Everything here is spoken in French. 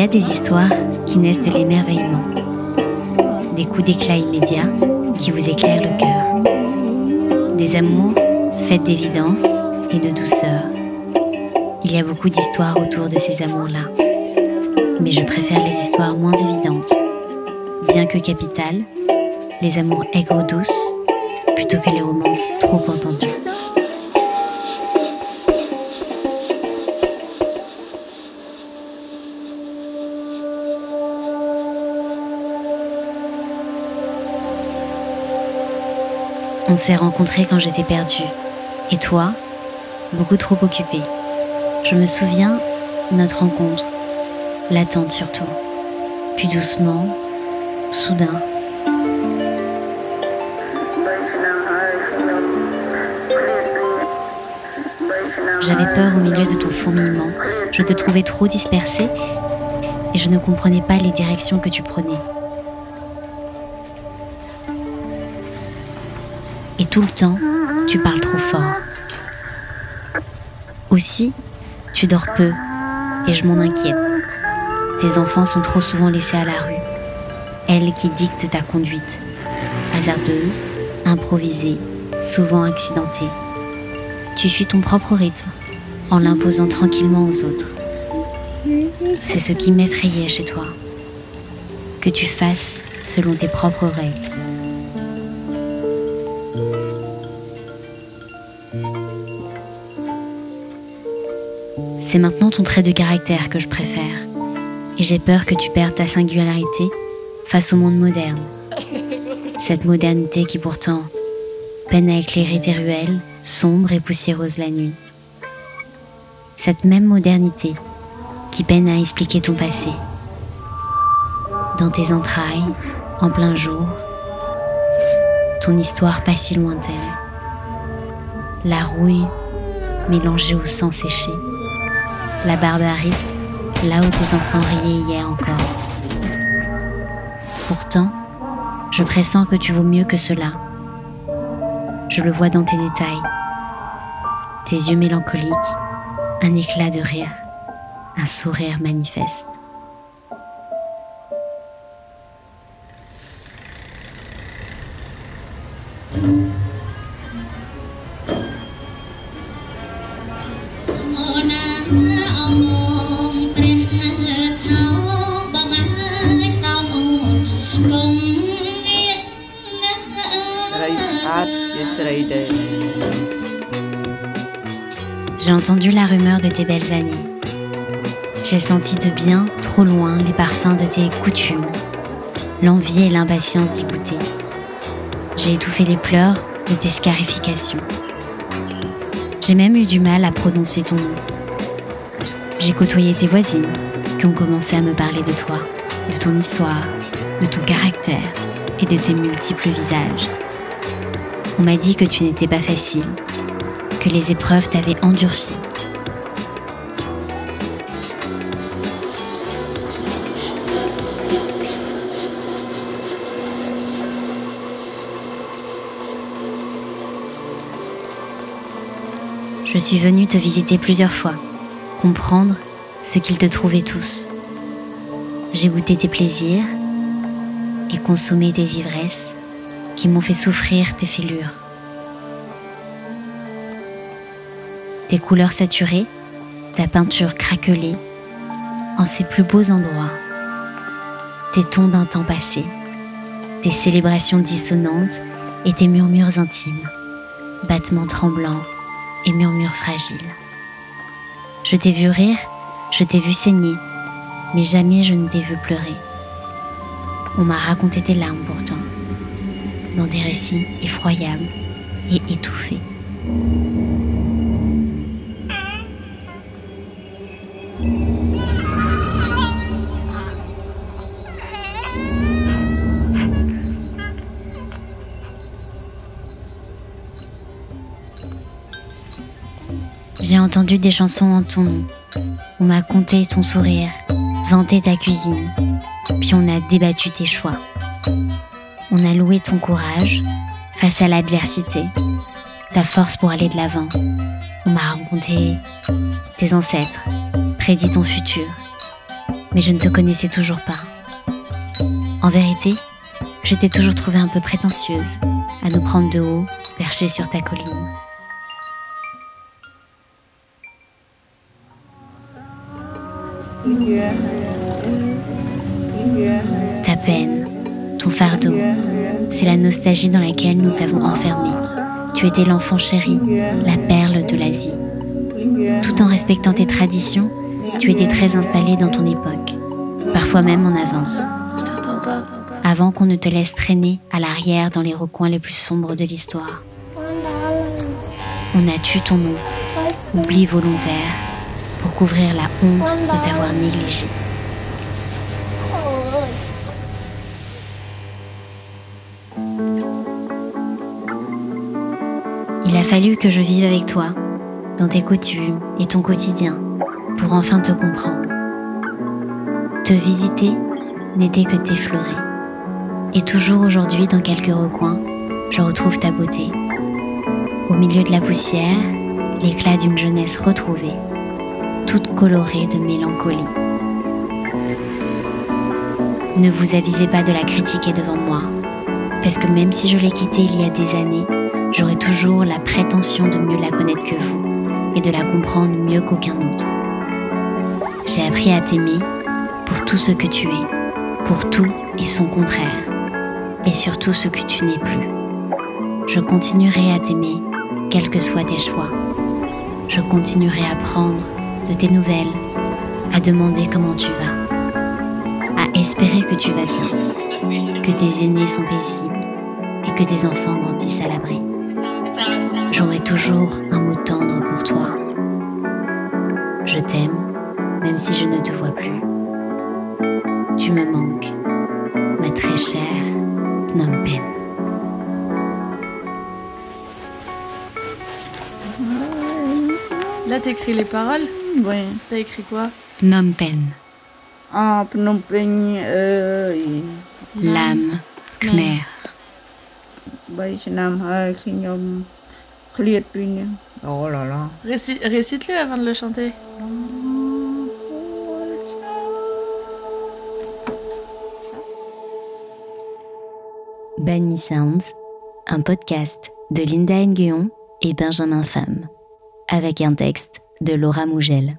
y a des histoires qui naissent de l'émerveillement, des coups d'éclat immédiats qui vous éclairent le cœur, des amours faits d'évidence et de douceur. Il y a beaucoup d'histoires autour de ces amours-là, mais je préfère les histoires moins évidentes, bien que capitales, les amours aigres douces, plutôt que les romances trop entendues. On s'est rencontrés quand j'étais perdue. Et toi, beaucoup trop occupée. Je me souviens, notre rencontre, l'attente surtout. Puis doucement, soudain. J'avais peur au milieu de ton fourmillement. Je te trouvais trop dispersée et je ne comprenais pas les directions que tu prenais. Tout le temps, tu parles trop fort. Aussi, tu dors peu et je m'en inquiète. Tes enfants sont trop souvent laissés à la rue. Elle qui dicte ta conduite. Hasardeuse, improvisée, souvent accidentée. Tu suis ton propre rythme en l'imposant tranquillement aux autres. C'est ce qui m'effrayait chez toi. Que tu fasses selon tes propres règles. C'est maintenant ton trait de caractère que je préfère. Et j'ai peur que tu perdes ta singularité face au monde moderne. Cette modernité qui pourtant peine à éclairer tes ruelles, sombres et poussiéreuses la nuit. Cette même modernité qui peine à expliquer ton passé. Dans tes entrailles, en plein jour, ton histoire pas si lointaine. La rouille mélangée au sang séché la barbarie, là où tes enfants riaient hier encore. Pourtant, je pressens que tu vaux mieux que cela. Je le vois dans tes détails. Tes yeux mélancoliques, un éclat de rire, un sourire manifeste. J'ai entendu la rumeur de tes belles années. J'ai senti de bien, trop loin, les parfums de tes coutumes, l'envie et l'impatience d'y goûter. J'ai étouffé les pleurs de tes scarifications. J'ai même eu du mal à prononcer ton nom. J'ai côtoyé tes voisines qui ont commencé à me parler de toi, de ton histoire, de ton caractère et de tes multiples visages. On m'a dit que tu n'étais pas facile, que les épreuves t'avaient endurci. Je suis venue te visiter plusieurs fois, comprendre ce qu'ils te trouvaient tous. J'ai goûté tes plaisirs et consommé des ivresses qui m'ont fait souffrir tes fêlures. Tes couleurs saturées, ta peinture craquelée, en ses plus beaux endroits, tes tons d'un temps passé, tes célébrations dissonantes et tes murmures intimes, battements tremblants et murmures fragiles. Je t'ai vu rire, je t'ai vu saigner, mais jamais je ne t'ai vu pleurer. On m'a raconté tes larmes pourtant dans des récits effroyables et étouffés. J'ai entendu des chansons en ton nom. On m'a conté ton sourire, vanté ta cuisine, puis on a débattu tes choix. On a loué ton courage face à l'adversité, ta force pour aller de l'avant. On m'a raconté tes ancêtres, prédit ton futur. mais je ne te connaissais toujours pas. En vérité, je t'ai toujours trouvée un peu prétentieuse, à nous prendre de haut, perchée sur ta colline. Ta peine, ton fardeau, c'est la nostalgie dans laquelle nous t'avons enfermé. Tu étais l'enfant chéri, la perle de l'Asie. Tout en respectant tes traditions, tu étais très installé dans ton époque, parfois même en avance. Avant qu'on ne te laisse traîner à l'arrière dans les recoins les plus sombres de l'histoire. On a tué ton nom, oubli volontaire, pour couvrir la honte de t'avoir négligé. Fallu que je vive avec toi, dans tes coutumes et ton quotidien, pour enfin te comprendre. Te visiter n'était que t'effleurer. Et toujours aujourd'hui, dans quelques recoins, je retrouve ta beauté. Au milieu de la poussière, l'éclat d'une jeunesse retrouvée, toute colorée de mélancolie. Ne vous avisez pas de la critiquer devant moi, parce que même si je l'ai quittée il y a des années, j'aurai toujours la prétention de mieux la connaître que vous et de la comprendre mieux qu'aucun autre. J'ai appris à t'aimer pour tout ce que tu es, pour tout et son contraire, et surtout ce que tu n'es plus. Je continuerai à t'aimer, quels que soient tes choix. Je continuerai à prendre de tes nouvelles, à demander comment tu vas, à espérer que tu vas bien, que tes aînés sont paisibles et que tes enfants grandissent à l'abri. J'aurai toujours un mot tendre pour toi. Je t'aime, même si je ne te vois plus. Tu me manques, ma très chère Phnom Penh. Là, t'écris les paroles Oui. T'as écrit quoi Phnom Penh. Ah, Phnom Penh. Euh, L'âme khmer. 3ឆ្នាំហើយខ្ញុំឃ្លាតពីនេះអូឡឡ Réci- Récite-le avant de le chanter. Banmi Sounds, un podcast de Linda Nguyen et Benjamin Pham, avec un texte de Laura Mougel.